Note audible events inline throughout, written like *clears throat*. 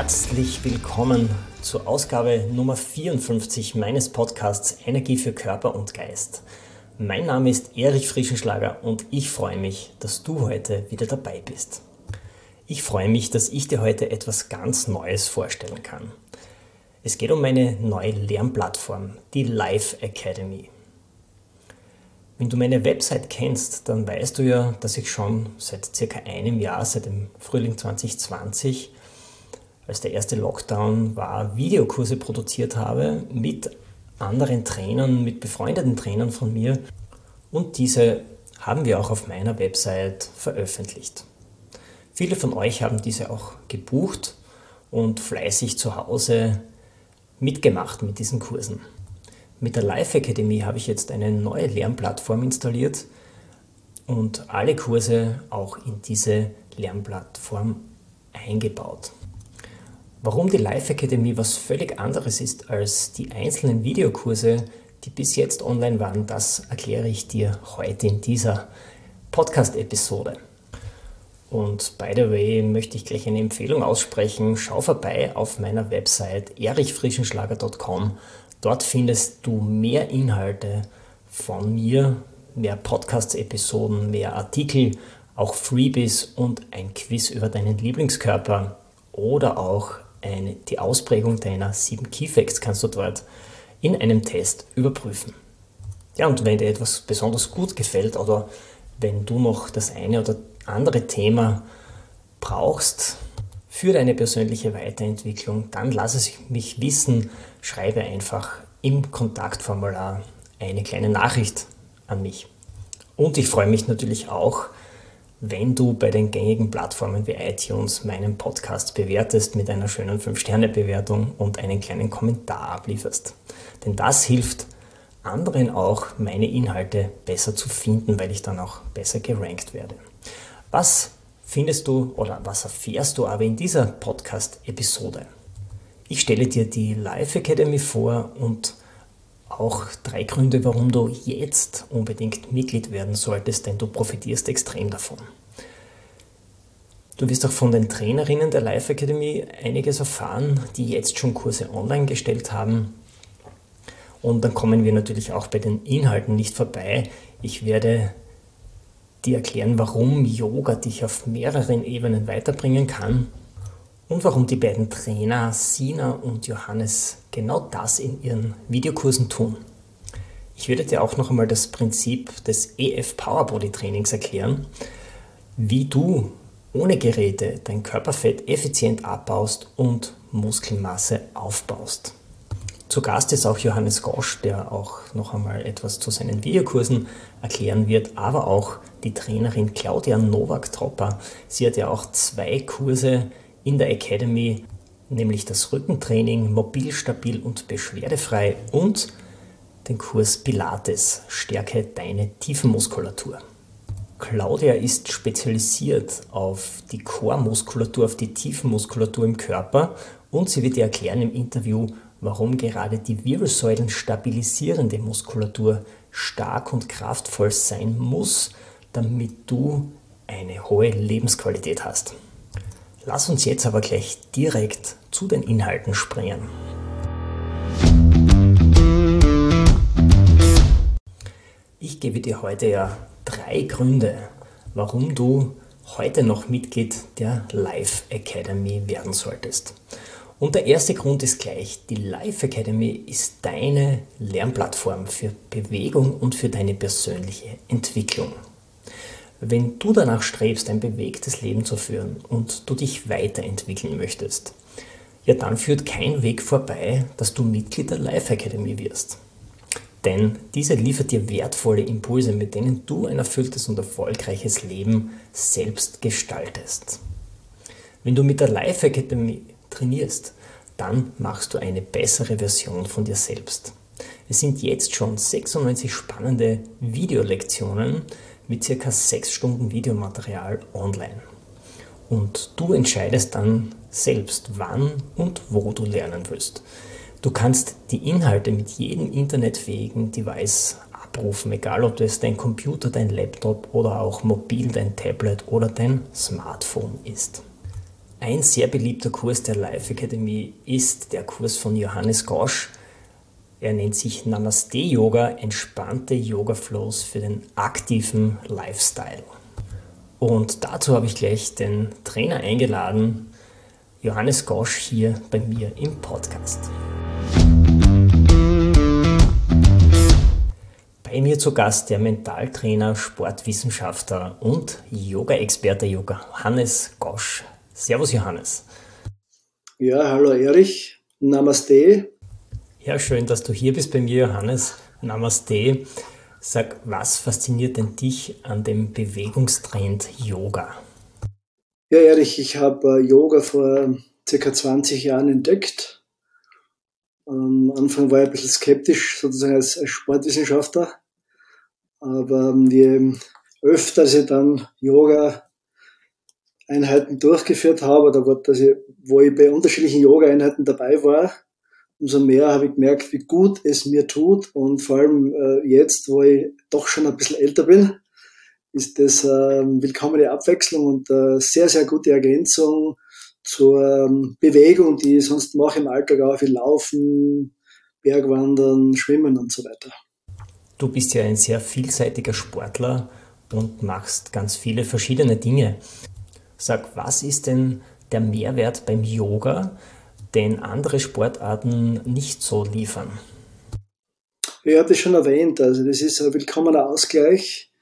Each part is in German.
Herzlich willkommen zur Ausgabe Nummer 54 meines Podcasts Energie für Körper und Geist. Mein Name ist Erich Frischenschlager und ich freue mich, dass du heute wieder dabei bist. Ich freue mich, dass ich dir heute etwas ganz Neues vorstellen kann. Es geht um meine neue Lernplattform, die Life Academy. Wenn du meine Website kennst, dann weißt du ja, dass ich schon seit circa einem Jahr, seit dem Frühling 2020, als der erste Lockdown war, Videokurse produziert habe mit anderen Trainern, mit befreundeten Trainern von mir. Und diese haben wir auch auf meiner Website veröffentlicht. Viele von euch haben diese auch gebucht und fleißig zu Hause mitgemacht mit diesen Kursen. Mit der Live Academy habe ich jetzt eine neue Lernplattform installiert und alle Kurse auch in diese Lernplattform eingebaut. Warum die Live Academy was völlig anderes ist als die einzelnen Videokurse, die bis jetzt online waren, das erkläre ich dir heute in dieser Podcast-Episode. Und by the way möchte ich gleich eine Empfehlung aussprechen. Schau vorbei auf meiner Website erichfrischenschlager.com. Dort findest du mehr Inhalte von mir, mehr Podcast-Episoden, mehr Artikel, auch Freebies und ein Quiz über deinen Lieblingskörper oder auch eine, die Ausprägung deiner sieben Keyfacts kannst du dort in einem Test überprüfen. Ja, und wenn dir etwas besonders gut gefällt oder wenn du noch das eine oder andere Thema brauchst für deine persönliche Weiterentwicklung, dann lass es mich wissen. Schreibe einfach im Kontaktformular eine kleine Nachricht an mich. Und ich freue mich natürlich auch, wenn du bei den gängigen Plattformen wie iTunes meinen Podcast bewertest mit einer schönen 5-Sterne-Bewertung und einen kleinen Kommentar ablieferst. Denn das hilft anderen auch, meine Inhalte besser zu finden, weil ich dann auch besser gerankt werde. Was findest du oder was erfährst du aber in dieser Podcast-Episode? Ich stelle dir die Life Academy vor und auch drei Gründe, warum du jetzt unbedingt Mitglied werden solltest, denn du profitierst extrem davon. Du wirst auch von den Trainerinnen der Life Academy einiges erfahren, die jetzt schon Kurse online gestellt haben. Und dann kommen wir natürlich auch bei den Inhalten nicht vorbei. Ich werde die erklären, warum Yoga dich auf mehreren Ebenen weiterbringen kann und warum die beiden Trainer Sina und Johannes genau das in ihren Videokursen tun. Ich werde dir auch noch einmal das Prinzip des EF Power Body Trainings erklären, wie du ohne Geräte dein Körperfett effizient abbaust und Muskelmasse aufbaust. Zu Gast ist auch Johannes Gosch, der auch noch einmal etwas zu seinen Videokursen erklären wird, aber auch die Trainerin Claudia Nowak-Tropper. Sie hat ja auch zwei Kurse in der Academy, nämlich das Rückentraining mobil, stabil und beschwerdefrei und den Kurs Pilates, stärke deine Tiefenmuskulatur. Claudia ist spezialisiert auf die Chormuskulatur, auf die Tiefenmuskulatur im Körper und sie wird dir erklären im Interview, warum gerade die Wirbelsäulen stabilisierende Muskulatur stark und kraftvoll sein muss, damit du eine hohe Lebensqualität hast. Lass uns jetzt aber gleich direkt zu den Inhalten springen. Ich gebe dir heute ja drei Gründe, warum du heute noch Mitglied der Life Academy werden solltest. Und der erste Grund ist gleich, die Life Academy ist deine Lernplattform für Bewegung und für deine persönliche Entwicklung. Wenn du danach strebst, ein bewegtes Leben zu führen und du dich weiterentwickeln möchtest, ja dann führt kein Weg vorbei, dass du Mitglied der Life Academy wirst. Denn diese liefert dir wertvolle Impulse, mit denen du ein erfülltes und erfolgreiches Leben selbst gestaltest. Wenn du mit der Life Academy trainierst, dann machst du eine bessere Version von dir selbst. Es sind jetzt schon 96 spannende Videolektionen mit circa 6 Stunden Videomaterial online. Und du entscheidest dann selbst, wann und wo du lernen willst. Du kannst die Inhalte mit jedem internetfähigen Device abrufen, egal ob das dein Computer, dein Laptop oder auch mobil dein Tablet oder dein Smartphone ist. Ein sehr beliebter Kurs der Life Academy ist der Kurs von Johannes Gosch. Er nennt sich Namaste Yoga, entspannte Yoga Flows für den aktiven Lifestyle. Und dazu habe ich gleich den Trainer eingeladen, Johannes Gosch, hier bei mir im Podcast. Bei mir zu Gast der Mentaltrainer, Sportwissenschaftler und Yoga-Experte Johannes Gosch. Servus Johannes. Ja, hallo Erich. Namaste. Ja, schön, dass du hier bist bei mir, Johannes. Namaste. Sag, was fasziniert denn dich an dem Bewegungstrend Yoga? Ja, Erich, ich habe äh, Yoga vor circa 20 Jahren entdeckt. Am Anfang war ich ein bisschen skeptisch, sozusagen als, Sportwissenschaftler. Aber ähm, je öfter ich dann Yoga Einheiten durchgeführt habe oder wo ich bei unterschiedlichen Yoga-Einheiten dabei war, umso mehr habe ich gemerkt, wie gut es mir tut. Und vor allem äh, jetzt, wo ich doch schon ein bisschen älter bin, ist das äh, willkommene Abwechslung und äh, sehr, sehr gute Ergänzung zur ähm, Bewegung, die ich sonst mache im Alltag auch, wie Laufen, Bergwandern, Schwimmen und so weiter. Du bist ja ein sehr vielseitiger Sportler und machst ganz viele verschiedene Dinge. Sag, was ist denn der Mehrwert beim Yoga, den andere Sportarten nicht so liefern? Habe das schon erwähnt, also das ist ein willkommener Ausgleich.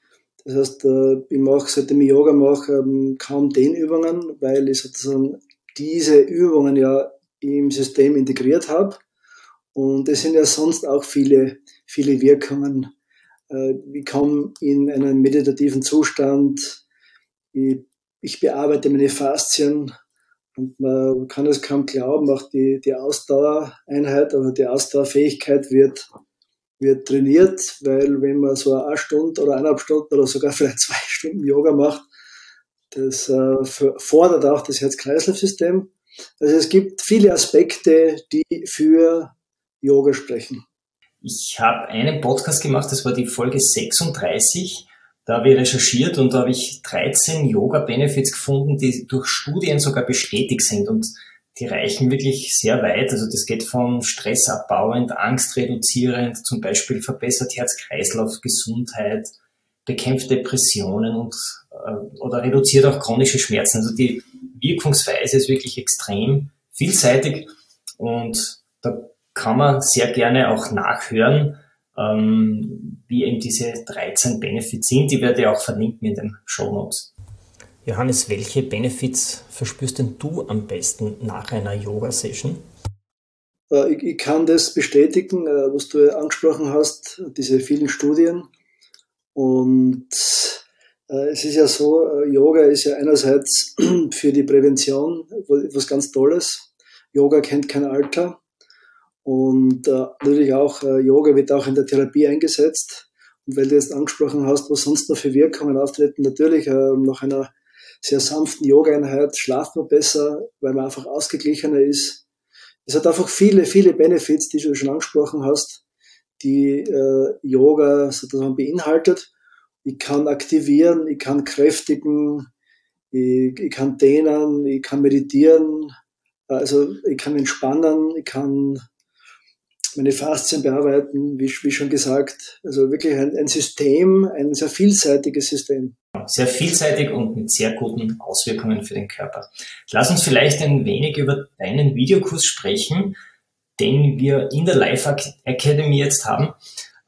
Das heißt, äh, ich mache, seitdem ich Yoga mache, ähm, kaum Dehnübungen, weil ich sozusagen diese Übungen ja im System integriert habe. Und es sind ja sonst auch viele, viele Wirkungen. Äh, ich komme in einen meditativen Zustand, ich ich bearbeite meine Faszien und man kann es kaum glauben, auch die, die Ausdauereinheit oder die Ausdauerfähigkeit wird, wird trainiert, weil wenn man so eine Stunde oder eineinhalb Stunden oder sogar vielleicht zwei *laughs* Stunden Yoga macht, das äh, fordert auch das Herz-Kreislauf-System. Also es gibt viele Aspekte, die für Yoga sprechen. Ich habe einen Podcast gemacht, das war die Folge 36 da habe ich recherchiert und da habe ich 13 Yoga-Benefits gefunden, die durch Studien sogar bestätigt sind und die reichen wirklich sehr weit. Also das geht von stressabbauend, angstreduzierend, zum Beispiel verbessert Herz-Kreislauf, Gesundheit, bekämpft Depressionen und äh, oder reduziert auch chronische Schmerzen. Also die Wirkungsweise ist wirklich extrem vielseitig und da kann man sehr gerne auch nachhören, ähm, wie eben diese 13 Benefits sind. Die werde ich auch verlinken in den Show Notes. Johannes, welche Benefits verspürst denn du am besten nach einer Yoga-Session? Äh, ich, ich, kann das bestätigen, äh, was du angesprochen hast, diese vielen Studien. Und äh, es ist ja so, Yoga ist ja einerseits *clears throat* für die Prävention was ganz Tolles. Yoga kennt kein Alter. Und äh, natürlich auch äh, Yoga wird auch in der Therapie eingesetzt. Und weil du jetzt angesprochen hast, was sonst noch für Wirkungen auftreten, natürlich äh, nach einer sehr sanften Yoga-Einheit schlaft man besser, weil man einfach ausgeglichener ist. Es hat einfach viele, viele Benefits, die du schon angesprochen hast, die äh, Yoga sozusagen beinhaltet. Ich kann aktivieren, ich kann kräftigen, ich, ich kann dehnen, ich kann meditieren, also ich kann entspannen, ich kann meine Faszien bearbeiten, wie, wie schon gesagt. Also wirklich ein, ein, System, ein sehr vielseitiges System. Sehr vielseitig und mit sehr guten Auswirkungen für den Körper. Lass uns vielleicht ein wenig über deinen Videokurs sprechen, den wir in der Life Academy jetzt haben,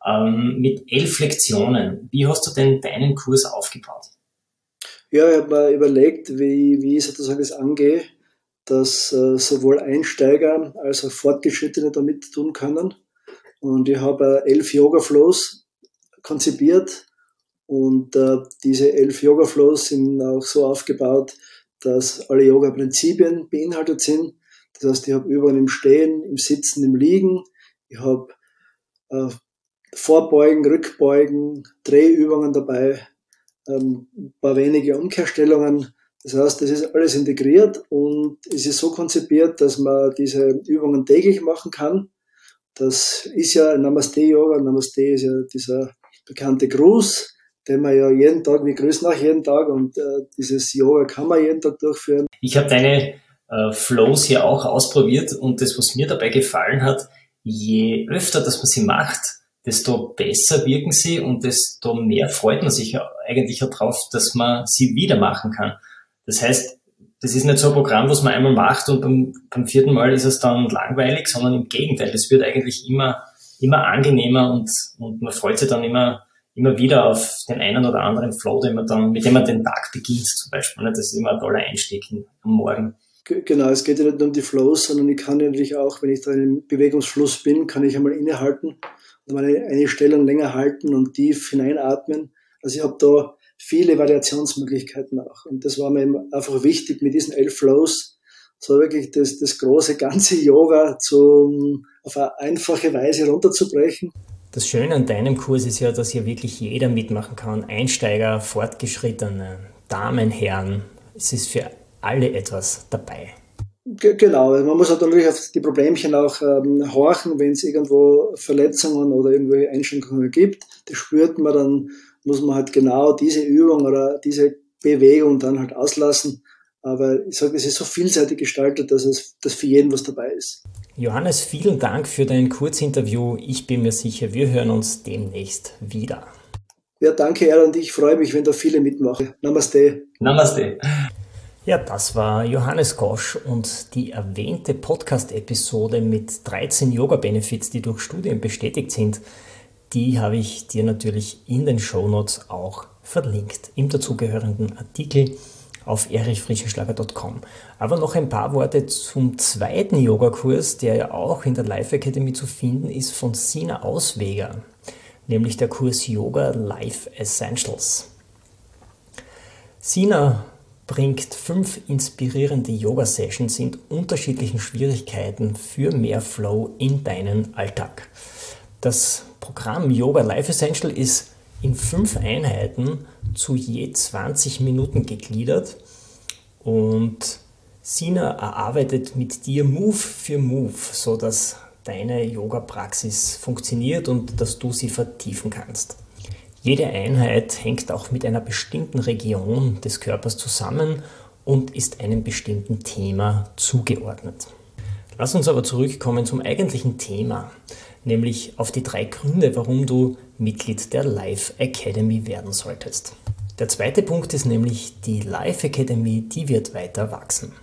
ähm, mit elf Lektionen. Wie hast du denn deinen Kurs aufgebaut? Ja, ich habe mir überlegt, wie, wie ich sozusagen das angehe dass äh, sowohl Einsteiger als auch Fortgeschrittene damit tun können. Und ich habe äh, elf Yoga Flows konzipiert und äh, diese elf Yoga Flows sind auch so aufgebaut, dass alle Yoga-Prinzipien beinhaltet sind. Das heißt, ich habe Übungen im Stehen, im Sitzen, im Liegen. Ich habe äh, Vorbeugen, Rückbeugen, Drehübungen dabei, ähm, ein paar wenige Umkehrstellungen. Das heißt, das ist alles integriert und es ist so konzipiert, dass man diese Übungen täglich machen kann. Das ist ja Namaste Yoga. Namaste ist ja dieser bekannte Gruß, den man ja jeden Tag, wir grüßen auch jeden Tag und äh, dieses Yoga kann man jeden Tag durchführen. Ich habe deine äh, Flows hier auch ausprobiert und das, was mir dabei gefallen hat, je öfter, dass man sie macht, desto besser wirken sie und desto mehr freut man sich eigentlich darauf, dass man sie wieder machen kann. Das heißt, das ist nicht so ein Programm, was man einmal macht und beim, beim vierten Mal ist es dann langweilig, sondern im Gegenteil, das wird eigentlich immer, immer angenehmer und, und man freut sich dann immer, immer wieder auf den einen oder anderen Flow, den man dann, mit dem man den Tag beginnt zum Beispiel. Das ist immer ein toller Einstieg am Morgen. Genau, es geht ja nicht nur um die Flows, sondern ich kann natürlich auch, wenn ich da im Bewegungsfluss bin, kann ich einmal innehalten und meine eine Stellung länger halten und tief hineinatmen. Also ich habe da viele Variationsmöglichkeiten auch. Und das war mir einfach wichtig mit diesen elf Flows, so wirklich das, das große ganze Yoga zum, auf eine einfache Weise runterzubrechen. Das Schöne an deinem Kurs ist ja, dass hier wirklich jeder mitmachen kann. Einsteiger, Fortgeschrittene, Damen, Herren. Es ist für alle etwas dabei. Genau, man muss halt natürlich auf die Problemchen auch ähm, horchen, wenn es irgendwo Verletzungen oder irgendwelche Einschränkungen gibt. Das spürt man, dann muss man halt genau diese Übung oder diese Bewegung dann halt auslassen. Aber ich sage, es ist so vielseitig gestaltet, dass es dass für jeden was dabei ist. Johannes, vielen Dank für dein Kurzinterview. Ich bin mir sicher, wir hören uns demnächst wieder. Ja, danke, Erl, und ich freue mich, wenn da viele mitmachen. Namaste. Namaste. Ja, das war Johannes Gosch und die erwähnte Podcast-Episode mit 13 Yoga-Benefits, die durch Studien bestätigt sind, die habe ich dir natürlich in den Shownotes auch verlinkt, im dazugehörigen Artikel auf erichfrischenschlager.com. Aber noch ein paar Worte zum zweiten Yogakurs, der ja auch in der Live Academy zu finden ist, von Sina Ausweger, nämlich der Kurs Yoga Life Essentials. Sina bringt fünf inspirierende Yoga-Sessions in unterschiedlichen Schwierigkeiten für mehr Flow in deinen Alltag. Das Programm Yoga Life Essential ist in fünf Einheiten zu je 20 Minuten gegliedert und Sina erarbeitet mit dir Move für Move, sodass deine Yoga-Praxis funktioniert und dass du sie vertiefen kannst. Jede Einheit hängt auch mit einer bestimmten Region des Körpers zusammen und ist einem bestimmten Thema zugeordnet. Lass uns aber zurückkommen zum eigentlichen Thema, nämlich auf die drei Gründe, warum du Mitglied der Life Academy werden solltest. Der zweite Punkt ist nämlich, die Life Academy, die wird weiter wachsen.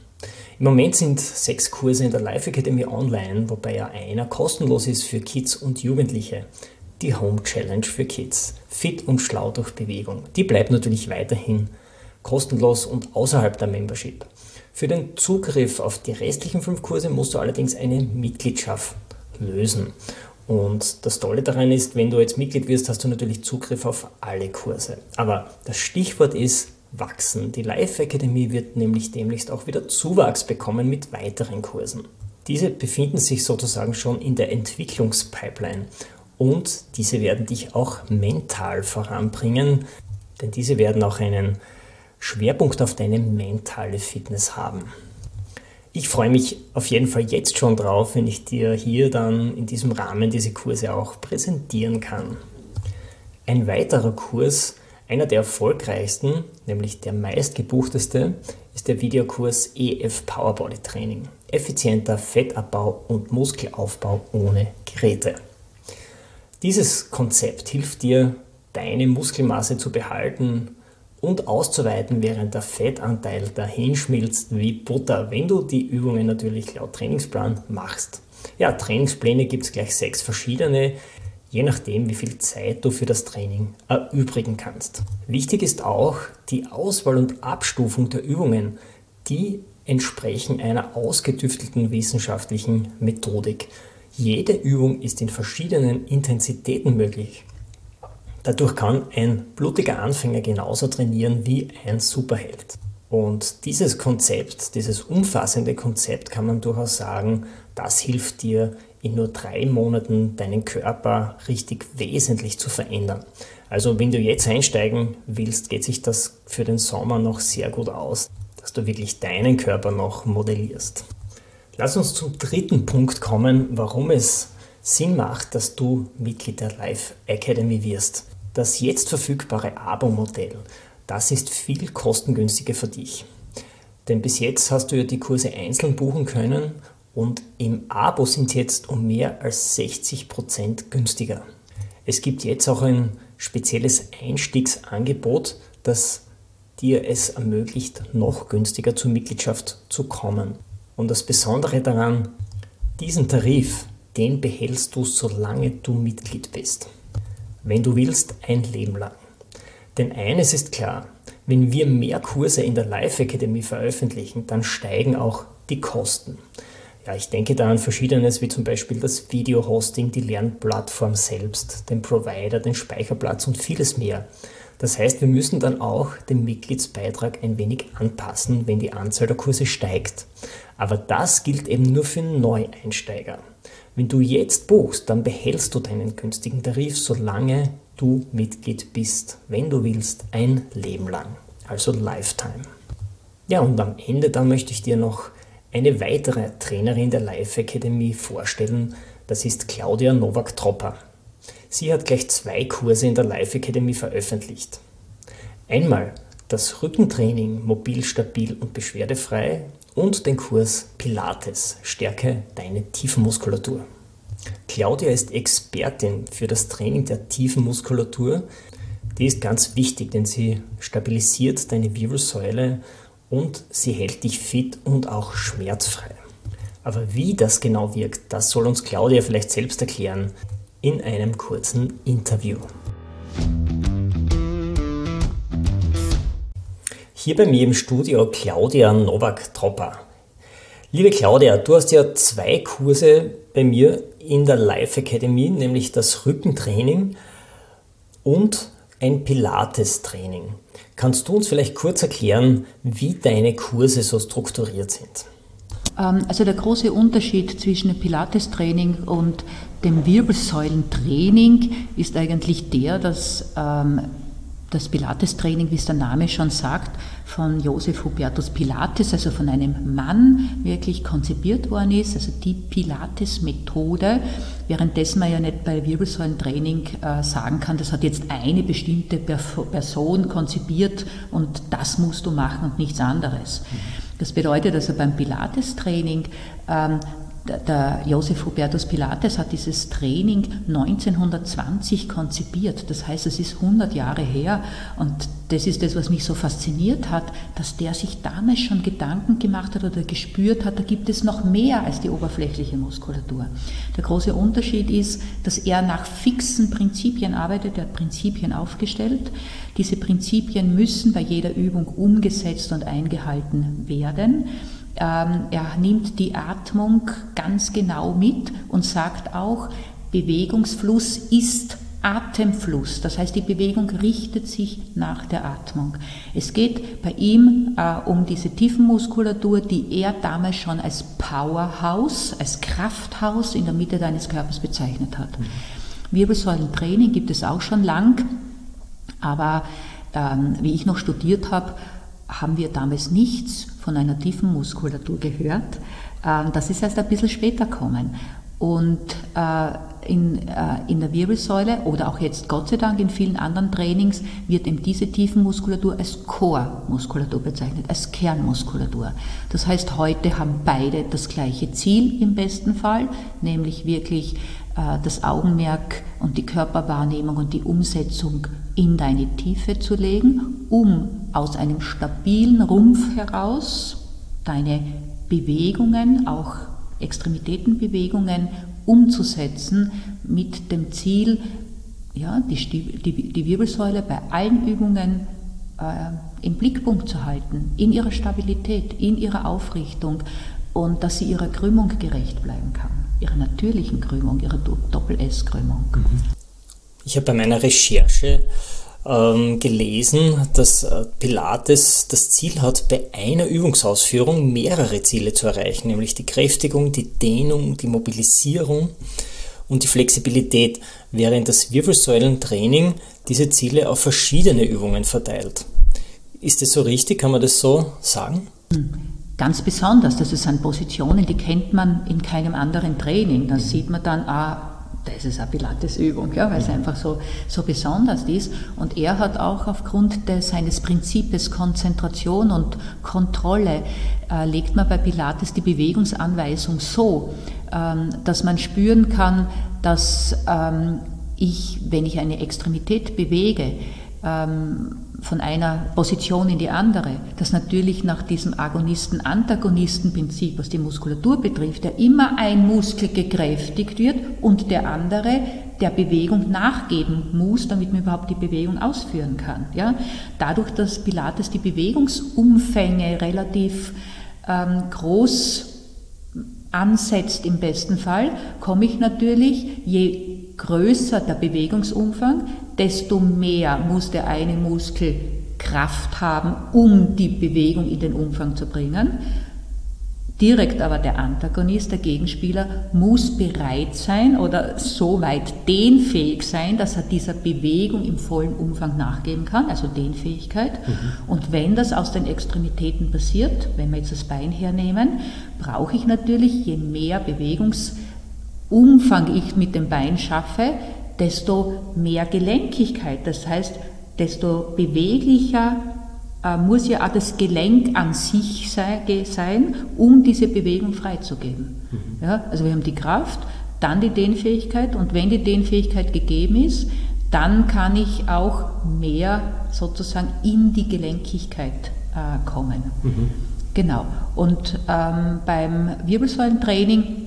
Im Moment sind sechs Kurse in der Life Academy online, wobei ja einer kostenlos ist für Kids und Jugendliche die Home Challenge für Kids. Fit und schlau durch Bewegung. Die bleibt natürlich weiterhin kostenlos und außerhalb der Membership. Für den Zugriff auf die restlichen fünf Kurse musst du allerdings eine Mitgliedschaft lösen. Und das Tolle daran ist, wenn du jetzt Mitglied wirst, hast du natürlich Zugriff auf alle Kurse. Aber das Stichwort ist wachsen. Die Life Academy wird nämlich demnächst auch wieder Zuwachs bekommen mit weiteren Kursen. Diese befinden sich sozusagen schon in der Entwicklungspipeline und diese werden dich auch mental voranbringen, denn diese werden auch einen Schwerpunkt auf deine mentale Fitness haben. Ich freue mich auf jeden Fall jetzt schon drauf, wenn ich dir hier dann in diesem Rahmen diese Kurse auch präsentieren kann. Ein weiterer Kurs, einer der erfolgreichsten, nämlich der meistgebuchteste, ist der Videokurs EF Powerbody Training. Effizienter Fettabbau und Muskelaufbau ohne Geräte. Dieses Konzept hilft dir, deine Muskelmasse zu behalten und auszuweiten, während der Fettanteil dahin schmilzt wie Butter, wenn du die Übungen natürlich laut Trainingsplan machst. Ja, Trainingspläne gibt es gleich sechs verschiedene, je nachdem, wie viel Zeit du für das Training erübrigen kannst. Wichtig ist auch die Auswahl und Abstufung der Übungen, die entsprechen einer ausgetüftelten wissenschaftlichen Methodik. Jede Übung ist in verschiedenen Intensitäten möglich. Dadurch kann ein blutiger Anfänger genauso trainieren wie ein Superheld. Und dieses Konzept, dieses umfassende Konzept kann man durchaus sagen, das hilft dir in nur drei Monaten deinen Körper richtig wesentlich zu verändern. Also wenn du jetzt einsteigen willst, geht sich das für den Sommer noch sehr gut aus, dass du wirklich deinen Körper noch modellierst. Lass uns zum dritten Punkt kommen, warum es Sinn macht, dass du Mitglied der Life Academy wirst. Das jetzt verfügbare Abo-Modell, das ist viel kostengünstiger für dich. Denn bis jetzt hast du ja die Kurse einzeln buchen können und im Abo sind sie jetzt um mehr als 60 Prozent günstiger. Es gibt jetzt auch ein spezielles Einstiegsangebot, das dir es ermöglicht, noch günstiger zur Mitgliedschaft zu kommen. Und das Besondere daran, diesen Tarif, den behältst du, solange du Mitglied bist. Wenn du willst, ein Leben lang. Denn eines ist klar, wenn wir mehr Kurse in der Live Academy veröffentlichen, dann steigen auch die Kosten. Ja, ich denke da an Verschiedenes, wie zum Beispiel das Video-Hosting, die Lernplattform selbst, den Provider, den Speicherplatz und vieles mehr. Das heißt, wir müssen dann auch den Mitgliedsbeitrag ein wenig anpassen, wenn die Anzahl der Kurse steigt. Aber das gilt eben nur für Neueinsteiger. Wenn du jetzt buchst, dann behältst du deinen günstigen Tarif, solange du Mitglied bist, wenn du willst, ein Leben lang. Also Lifetime. Ja, und am Ende dann möchte ich dir noch eine weitere Trainerin der Life Academy vorstellen, das ist Claudia Nowak-Tropper. Sie hat gleich zwei Kurse in der Life Academy veröffentlicht. Einmal das Rückentraining mobil, stabil und beschwerdefrei und den Kurs Pilates, stärke deine Tiefenmuskulatur. Claudia ist Expertin für das Training der Tiefenmuskulatur. Die ist ganz wichtig, denn sie stabilisiert deine Wirbelsäule und sie hält dich fit und auch schmerzfrei. Aber wie das genau wirkt, das soll uns Claudia vielleicht selbst erklären in einem kurzen Interview. Hier bei mir im Studio Claudia Nowak-Tropper. Liebe Claudia, du hast ja zwei Kurse bei mir in der Life Academy, nämlich das Rückentraining und ein Pilates-Training. Kannst du uns vielleicht kurz erklären, wie deine Kurse so strukturiert sind? Ähm, also der große Unterschied zwischen dem Pilates-Training und dem Wirbelsäulentraining ist eigentlich der, dass ähm, das Pilates-Training, wie es der Name schon sagt, von Josef Hubertus Pilates, also von einem Mann, wirklich konzipiert worden ist, also die Pilates-Methode, währenddessen man ja nicht bei Wirbelsäulentraining äh, sagen kann, das hat jetzt eine bestimmte Person konzipiert und das musst du machen und nichts anderes. Das bedeutet also beim Pilates-Training, ähm, der Josef Hubertus Pilates hat dieses Training 1920 konzipiert. Das heißt, es ist 100 Jahre her. Und das ist das, was mich so fasziniert hat, dass der sich damals schon Gedanken gemacht hat oder gespürt hat, da gibt es noch mehr als die oberflächliche Muskulatur. Der große Unterschied ist, dass er nach fixen Prinzipien arbeitet. Er hat Prinzipien aufgestellt. Diese Prinzipien müssen bei jeder Übung umgesetzt und eingehalten werden. Ähm, er nimmt die Atmung ganz genau mit und sagt auch, Bewegungsfluss ist Atemfluss. Das heißt, die Bewegung richtet sich nach der Atmung. Es geht bei ihm äh, um diese Tiefenmuskulatur, die er damals schon als Powerhouse, als Krafthaus in der Mitte deines Körpers bezeichnet hat. Mhm. Wirbelsäulentraining gibt es auch schon lang, aber ähm, wie ich noch studiert habe, haben wir damals nichts von einer tiefen Muskulatur gehört. Ähm, das ist erst ein bisschen später gekommen. Und äh, in, äh, in der Wirbelsäule oder auch jetzt Gott sei Dank in vielen anderen Trainings wird eben diese Tiefenmuskulatur als Core-Muskulatur bezeichnet, als Kernmuskulatur. Das heißt, heute haben beide das gleiche Ziel im besten Fall, nämlich wirklich äh, das Augenmerk und die Körperwahrnehmung und die Umsetzung in deine Tiefe zu legen, um aus einem stabilen Rumpf heraus deine Bewegungen, auch Extremitätenbewegungen umzusetzen mit dem Ziel, ja, die, die, die Wirbelsäule bei allen Übungen äh, im Blickpunkt zu halten, in ihrer Stabilität, in ihrer Aufrichtung und dass sie ihrer Krümmung gerecht bleiben kann, ihrer natürlichen Krümmung, ihrer Doppel-S-Krümmung. Ich habe bei meiner Recherche ähm, gelesen, dass äh, Pilates das Ziel hat, bei einer Übungsausführung mehrere Ziele zu erreichen, nämlich die Kräftigung, die Dehnung, die Mobilisierung und die Flexibilität, während das Wirbelsäulentraining diese Ziele auf verschiedene Übungen verteilt. Ist das so richtig? Kann man das so sagen? Ganz besonders, das sind Positionen, die kennt man in keinem anderen Training. Da sieht man dann, ah, das ist eine Pilates-Übung, ja, weil es einfach so, so besonders ist. Und er hat auch aufgrund des, seines Prinzips Konzentration und Kontrolle, äh, legt man bei Pilates die Bewegungsanweisung so, ähm, dass man spüren kann, dass ähm, ich, wenn ich eine Extremität bewege, von einer Position in die andere, dass natürlich nach diesem Agonisten-Antagonisten-Prinzip, was die Muskulatur betrifft, ja immer ein Muskel gekräftigt wird und der andere der Bewegung nachgeben muss, damit man überhaupt die Bewegung ausführen kann. Ja? Dadurch, dass Pilates die Bewegungsumfänge relativ ähm, groß ansetzt im besten Fall, komme ich natürlich, je größer der Bewegungsumfang, desto mehr muss der eine Muskel Kraft haben, um die Bewegung in den Umfang zu bringen. Direkt aber der Antagonist, der Gegenspieler, muss bereit sein oder so weit dehnfähig sein, dass er dieser Bewegung im vollen Umfang nachgeben kann, also Dehnfähigkeit. Mhm. Und wenn das aus den Extremitäten passiert, wenn wir jetzt das Bein hernehmen, brauche ich natürlich, je mehr Bewegungsumfang ich mit dem Bein schaffe, desto mehr Gelenkigkeit. Das heißt, desto beweglicher äh, muss ja auch das Gelenk an sich sei, sein, um diese Bewegung freizugeben. Mhm. Ja, also wir haben die Kraft, dann die Dehnfähigkeit und wenn die Dehnfähigkeit gegeben ist, dann kann ich auch mehr sozusagen in die Gelenkigkeit äh, kommen. Mhm. Genau. Und ähm, beim Wirbelsäulentraining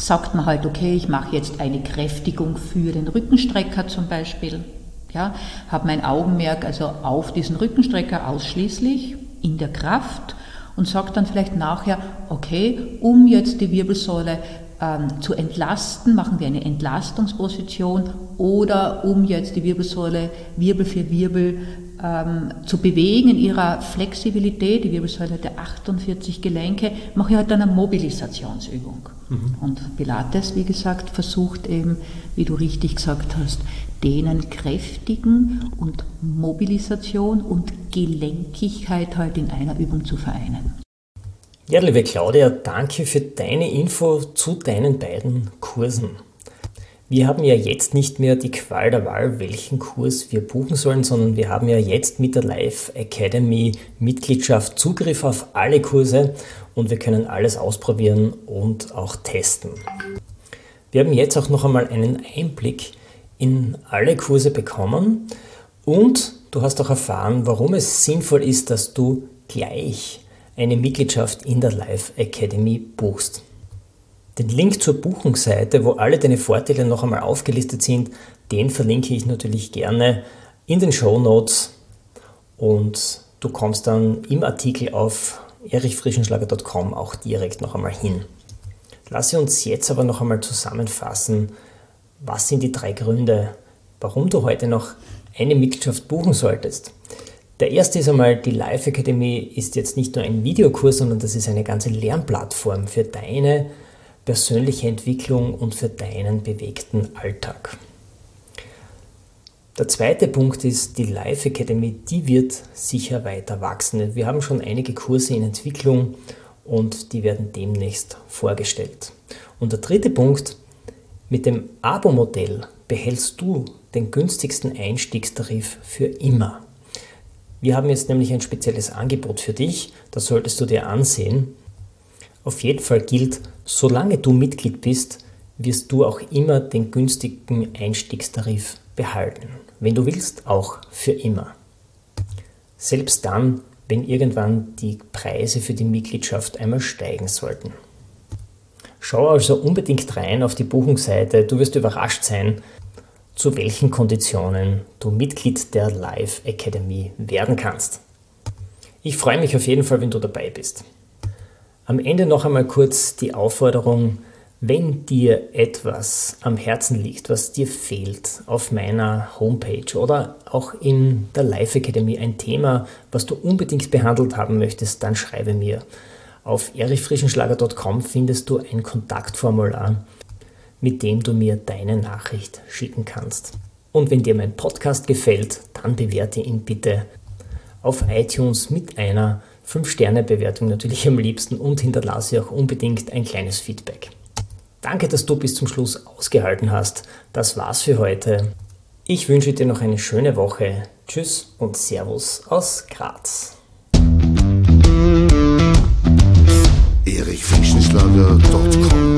sagt man halt, okay, ich mache jetzt eine Kräftigung für den Rückenstrecker zum Beispiel. Ja, habe mein Augenmerk also auf diesen Rückenstrecker ausschließlich in der Kraft und sage dann vielleicht nachher, okay, um jetzt die Wirbelsäule ähm, zu entlasten, machen wir eine Entlastungsposition oder um jetzt die Wirbelsäule Wirbel für Wirbel ähm, zu bewegen in ihrer Flexibilität, die Wirbelsäule hat ja 48 Gelenke, mache ich halt eine Mobilisationsübung. Mhm. Und Pilates, wie gesagt, versucht eben, wie du richtig gesagt hast, denen kräftigen und Mobilisation und Gelenkigkeit halt in einer Übung zu vereinen. Ja, liebe Claudia, danke für deine Info zu deinen beiden Kursen. Wir haben ja jetzt nicht mehr die Qual der Wahl, welchen Kurs wir buchen sollen, sondern wir haben ja jetzt mit der Live Academy Mitgliedschaft Zugriff auf alle Kurse und wir können alles ausprobieren und auch testen. Wir haben jetzt auch noch einmal einen Einblick in alle Kurse bekommen und du hast auch erfahren, warum es sinnvoll ist, dass du gleich eine Mitgliedschaft in der Live Academy buchst. Den Link zur Buchungsseite, wo alle deine Vorteile noch einmal aufgelistet sind, den verlinke ich natürlich gerne in den Show Notes und du kommst dann im Artikel auf erichfrischenschlager.com auch direkt noch einmal hin. Lasse uns jetzt aber noch einmal zusammenfassen, was sind die drei Gründe, warum du heute noch eine Mitgliedschaft buchen solltest. Der erste ist einmal, die Live Academy ist jetzt nicht nur ein Videokurs, sondern das ist eine ganze Lernplattform für deine persönliche Entwicklung und für deinen bewegten Alltag. Der zweite Punkt ist, die Life Academy, die wird sicher weiter wachsen. Wir haben schon einige Kurse in Entwicklung und die werden demnächst vorgestellt. Und der dritte Punkt, mit dem Abo-Modell behältst du den günstigsten Einstiegstarif für immer. Wir haben jetzt nämlich ein spezielles Angebot für dich, das solltest du dir ansehen. Auf jeden Fall gilt, solange du Mitglied bist, wirst du auch immer den günstigen Einstiegstarif behalten. Wenn du willst, auch für immer. Selbst dann, wenn irgendwann die Preise für die Mitgliedschaft einmal steigen sollten. Schau also unbedingt rein auf die Buchungsseite, du wirst überrascht sein, zu welchen Konditionen du Mitglied der Live Academy werden kannst. Ich freue mich auf jeden Fall, wenn du dabei bist. Am Ende noch einmal kurz die Aufforderung, Wenn dir etwas am Herzen liegt, was dir fehlt auf meiner Homepage oder auch in der Life Academy ein Thema, was du unbedingt behandelt haben möchtest, dann schreibe mir. Auf erichfrischenschlager.com findest du ein Kontaktformular, mit dem du mir deine Nachricht schicken kannst. Und wenn dir mein Podcast gefällt, dann bewerte ihn bitte auf iTunes mit einer 5-Sterne-Bewertung natürlich am liebsten und hinterlasse auch unbedingt ein kleines Feedback. Danke, dass du bis zum Schluss ausgehalten hast. Das war's für heute. Ich wünsche dir noch eine schöne Woche. Tschüss und Servus aus Graz. erichfischenschlager.com